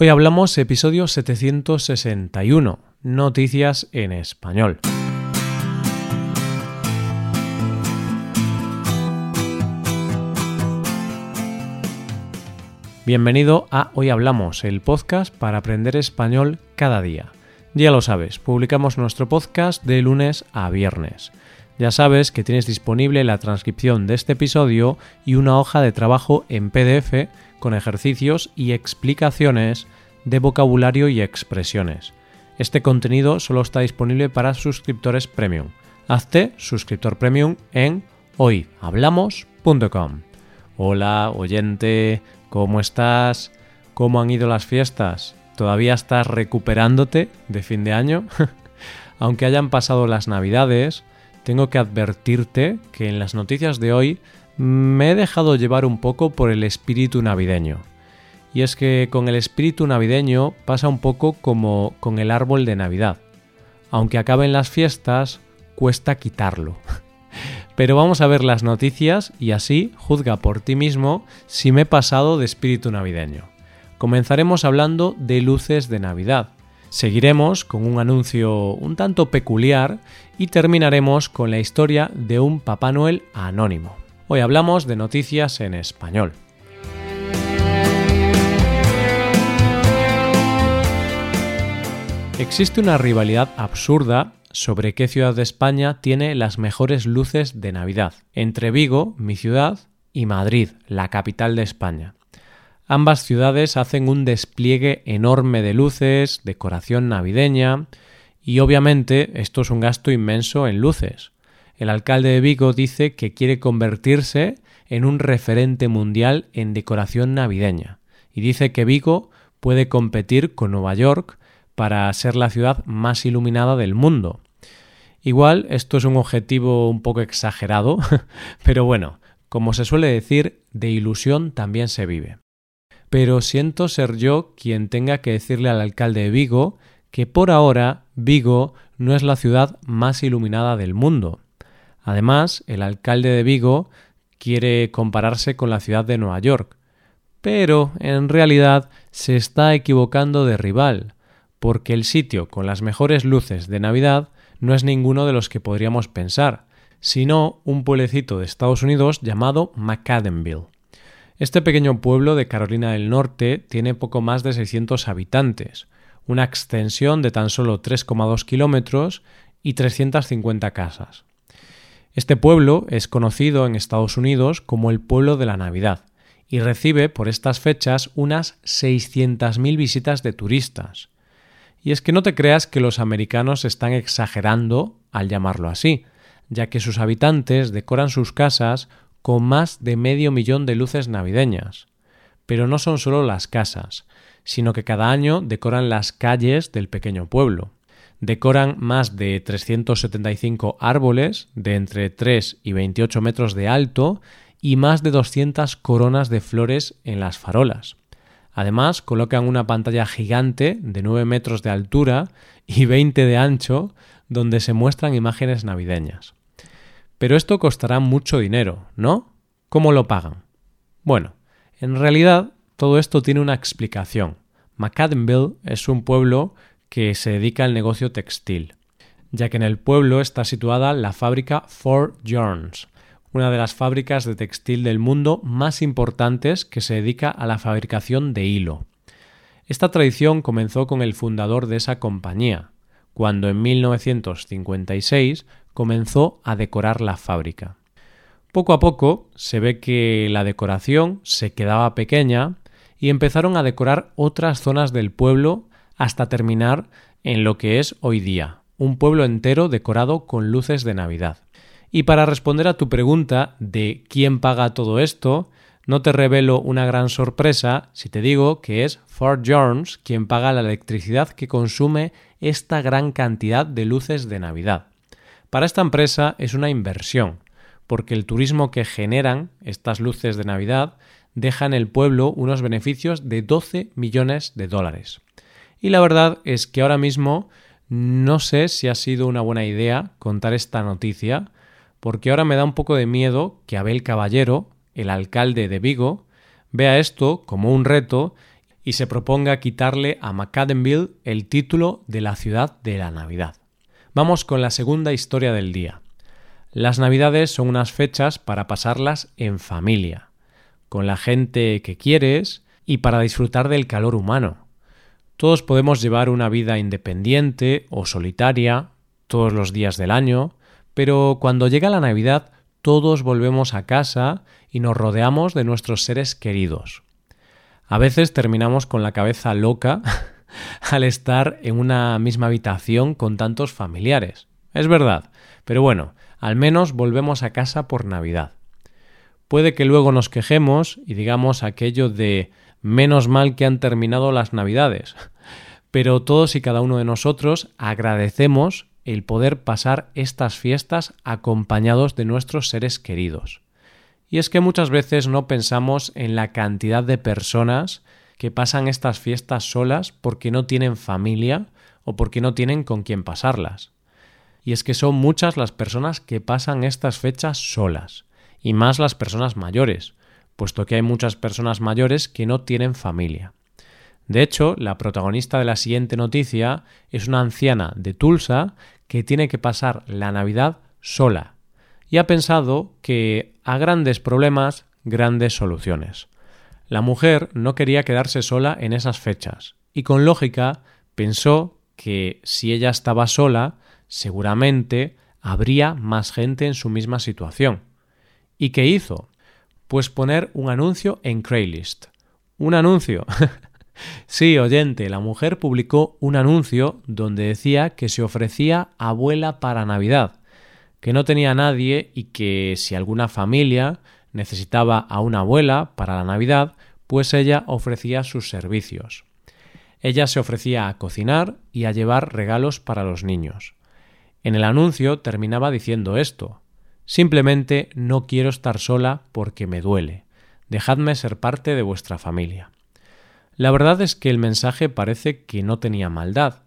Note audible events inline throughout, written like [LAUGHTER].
Hoy hablamos episodio 761, Noticias en Español. Bienvenido a Hoy Hablamos, el podcast para aprender español cada día. Ya lo sabes, publicamos nuestro podcast de lunes a viernes. Ya sabes que tienes disponible la transcripción de este episodio y una hoja de trabajo en PDF con ejercicios y explicaciones de vocabulario y expresiones. Este contenido solo está disponible para suscriptores premium. Hazte suscriptor premium en hoyhablamos.com. Hola, oyente, ¿cómo estás? ¿Cómo han ido las fiestas? ¿Todavía estás recuperándote de fin de año? [LAUGHS] Aunque hayan pasado las navidades, tengo que advertirte que en las noticias de hoy me he dejado llevar un poco por el espíritu navideño. Y es que con el espíritu navideño pasa un poco como con el árbol de Navidad. Aunque acaben las fiestas, cuesta quitarlo. [LAUGHS] Pero vamos a ver las noticias y así juzga por ti mismo si me he pasado de espíritu navideño. Comenzaremos hablando de luces de Navidad. Seguiremos con un anuncio un tanto peculiar y terminaremos con la historia de un Papá Noel anónimo. Hoy hablamos de noticias en español. Existe una rivalidad absurda sobre qué ciudad de España tiene las mejores luces de Navidad, entre Vigo, mi ciudad, y Madrid, la capital de España. Ambas ciudades hacen un despliegue enorme de luces, decoración navideña, y obviamente esto es un gasto inmenso en luces. El alcalde de Vigo dice que quiere convertirse en un referente mundial en decoración navideña y dice que Vigo puede competir con Nueva York para ser la ciudad más iluminada del mundo. Igual esto es un objetivo un poco exagerado, [LAUGHS] pero bueno, como se suele decir, de ilusión también se vive. Pero siento ser yo quien tenga que decirle al alcalde de Vigo que por ahora Vigo no es la ciudad más iluminada del mundo. Además, el alcalde de Vigo quiere compararse con la ciudad de Nueva York, pero en realidad se está equivocando de rival, porque el sitio con las mejores luces de Navidad no es ninguno de los que podríamos pensar, sino un pueblecito de Estados Unidos llamado McAdenville. Este pequeño pueblo de Carolina del Norte tiene poco más de 600 habitantes, una extensión de tan solo 3,2 kilómetros y 350 casas. Este pueblo es conocido en Estados Unidos como el pueblo de la Navidad y recibe por estas fechas unas 600.000 visitas de turistas. Y es que no te creas que los americanos están exagerando al llamarlo así, ya que sus habitantes decoran sus casas con más de medio millón de luces navideñas. Pero no son solo las casas, sino que cada año decoran las calles del pequeño pueblo decoran más de 375 árboles de entre 3 y 28 metros de alto y más de 200 coronas de flores en las farolas. Además, colocan una pantalla gigante de 9 metros de altura y 20 de ancho donde se muestran imágenes navideñas. Pero esto costará mucho dinero, ¿no? ¿Cómo lo pagan? Bueno, en realidad todo esto tiene una explicación. McAdenville es un pueblo que se dedica al negocio textil, ya que en el pueblo está situada la fábrica Fort Jones, una de las fábricas de textil del mundo más importantes que se dedica a la fabricación de hilo. Esta tradición comenzó con el fundador de esa compañía, cuando en 1956 comenzó a decorar la fábrica. Poco a poco se ve que la decoración se quedaba pequeña y empezaron a decorar otras zonas del pueblo hasta terminar en lo que es hoy día, un pueblo entero decorado con luces de Navidad. Y para responder a tu pregunta de quién paga todo esto, no te revelo una gran sorpresa si te digo que es Fort Jones quien paga la electricidad que consume esta gran cantidad de luces de Navidad. Para esta empresa es una inversión, porque el turismo que generan estas luces de Navidad deja en el pueblo unos beneficios de 12 millones de dólares. Y la verdad es que ahora mismo no sé si ha sido una buena idea contar esta noticia, porque ahora me da un poco de miedo que Abel Caballero, el alcalde de Vigo, vea esto como un reto y se proponga quitarle a McAdenville el título de la ciudad de la Navidad. Vamos con la segunda historia del día. Las Navidades son unas fechas para pasarlas en familia, con la gente que quieres y para disfrutar del calor humano. Todos podemos llevar una vida independiente o solitaria todos los días del año, pero cuando llega la Navidad todos volvemos a casa y nos rodeamos de nuestros seres queridos. A veces terminamos con la cabeza loca [LAUGHS] [LAUGHS] al estar en una misma habitación con tantos familiares. Es verdad, pero bueno, al menos volvemos a casa por Navidad. Puede que luego nos quejemos y digamos aquello de menos mal que han terminado las Navidades, [LAUGHS] pero todos y cada uno de nosotros agradecemos el poder pasar estas fiestas acompañados de nuestros seres queridos. Y es que muchas veces no pensamos en la cantidad de personas que pasan estas fiestas solas porque no tienen familia o porque no tienen con quién pasarlas. Y es que son muchas las personas que pasan estas fechas solas, y más las personas mayores, puesto que hay muchas personas mayores que no tienen familia. De hecho, la protagonista de la siguiente noticia es una anciana de Tulsa que tiene que pasar la Navidad sola y ha pensado que a grandes problemas, grandes soluciones. La mujer no quería quedarse sola en esas fechas y con lógica pensó que si ella estaba sola, seguramente habría más gente en su misma situación. ¿Y qué hizo? Pues poner un anuncio en Craigslist. Un anuncio. [LAUGHS] Sí, oyente, la mujer publicó un anuncio donde decía que se ofrecía abuela para Navidad, que no tenía nadie y que si alguna familia necesitaba a una abuela para la Navidad, pues ella ofrecía sus servicios. Ella se ofrecía a cocinar y a llevar regalos para los niños. En el anuncio terminaba diciendo esto Simplemente no quiero estar sola porque me duele. Dejadme ser parte de vuestra familia. La verdad es que el mensaje parece que no tenía maldad,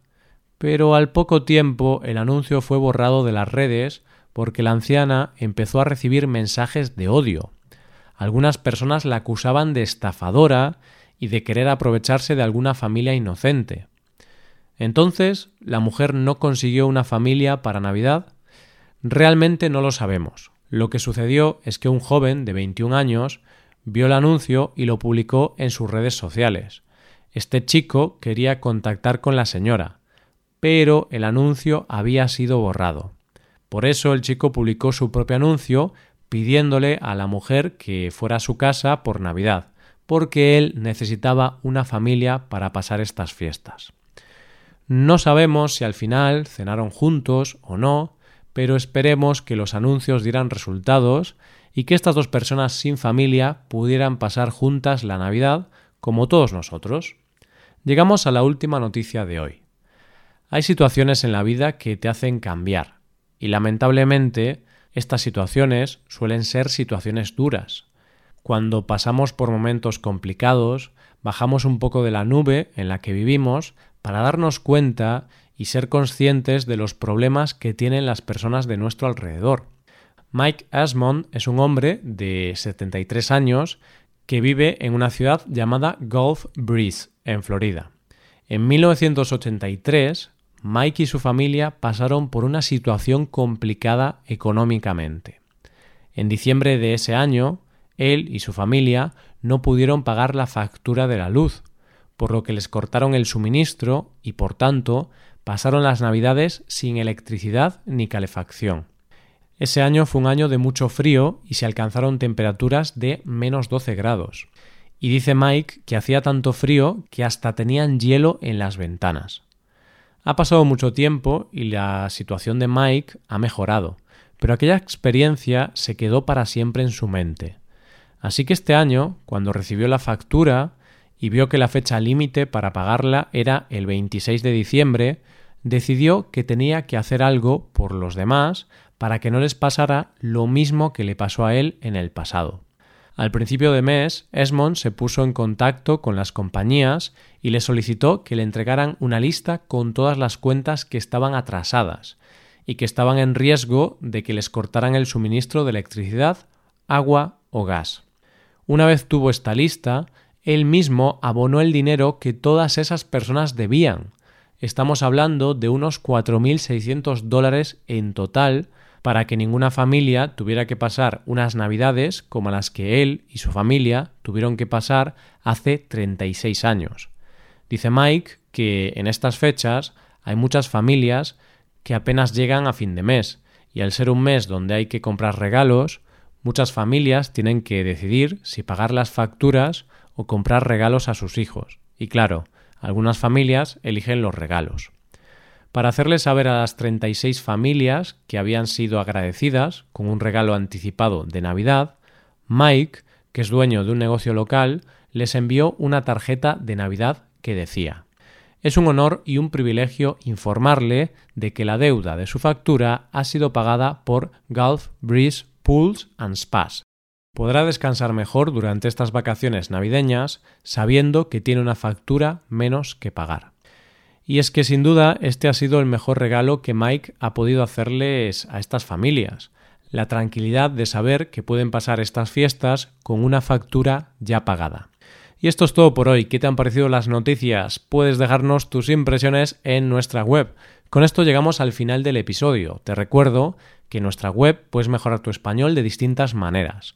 pero al poco tiempo el anuncio fue borrado de las redes porque la anciana empezó a recibir mensajes de odio. Algunas personas la acusaban de estafadora y de querer aprovecharse de alguna familia inocente. Entonces, ¿la mujer no consiguió una familia para Navidad? Realmente no lo sabemos. Lo que sucedió es que un joven de 21 años vio el anuncio y lo publicó en sus redes sociales. Este chico quería contactar con la señora, pero el anuncio había sido borrado. Por eso el chico publicó su propio anuncio pidiéndole a la mujer que fuera a su casa por Navidad, porque él necesitaba una familia para pasar estas fiestas. No sabemos si al final cenaron juntos o no, pero esperemos que los anuncios dieran resultados y que estas dos personas sin familia pudieran pasar juntas la Navidad como todos nosotros. Llegamos a la última noticia de hoy. Hay situaciones en la vida que te hacen cambiar y lamentablemente estas situaciones suelen ser situaciones duras. Cuando pasamos por momentos complicados, bajamos un poco de la nube en la que vivimos para darnos cuenta y ser conscientes de los problemas que tienen las personas de nuestro alrededor. Mike Asmond es un hombre de 73 años que vive en una ciudad llamada Gulf Breeze, en Florida. En 1983, Mike y su familia pasaron por una situación complicada económicamente. En diciembre de ese año, él y su familia no pudieron pagar la factura de la luz, por lo que les cortaron el suministro y, por tanto, pasaron las navidades sin electricidad ni calefacción. Ese año fue un año de mucho frío y se alcanzaron temperaturas de menos 12 grados. Y dice Mike que hacía tanto frío que hasta tenían hielo en las ventanas. Ha pasado mucho tiempo y la situación de Mike ha mejorado, pero aquella experiencia se quedó para siempre en su mente. Así que este año, cuando recibió la factura y vio que la fecha límite para pagarla era el 26 de diciembre, decidió que tenía que hacer algo por los demás para que no les pasara lo mismo que le pasó a él en el pasado. Al principio de mes, Esmond se puso en contacto con las compañías y le solicitó que le entregaran una lista con todas las cuentas que estaban atrasadas y que estaban en riesgo de que les cortaran el suministro de electricidad, agua o gas. Una vez tuvo esta lista, él mismo abonó el dinero que todas esas personas debían. Estamos hablando de unos 4.600 dólares en total para que ninguna familia tuviera que pasar unas navidades como las que él y su familia tuvieron que pasar hace 36 años. Dice Mike que en estas fechas hay muchas familias que apenas llegan a fin de mes, y al ser un mes donde hay que comprar regalos, muchas familias tienen que decidir si pagar las facturas o comprar regalos a sus hijos. Y claro, algunas familias eligen los regalos. Para hacerles saber a las 36 familias que habían sido agradecidas con un regalo anticipado de Navidad, Mike, que es dueño de un negocio local, les envió una tarjeta de Navidad que decía es un honor y un privilegio informarle de que la deuda de su factura ha sido pagada por Gulf Breeze Pools and Spas. Podrá descansar mejor durante estas vacaciones navideñas sabiendo que tiene una factura menos que pagar. Y es que sin duda este ha sido el mejor regalo que Mike ha podido hacerles a estas familias, la tranquilidad de saber que pueden pasar estas fiestas con una factura ya pagada. Y esto es todo por hoy. ¿Qué te han parecido las noticias? Puedes dejarnos tus impresiones en nuestra web. Con esto llegamos al final del episodio. Te recuerdo que en nuestra web puedes mejorar tu español de distintas maneras.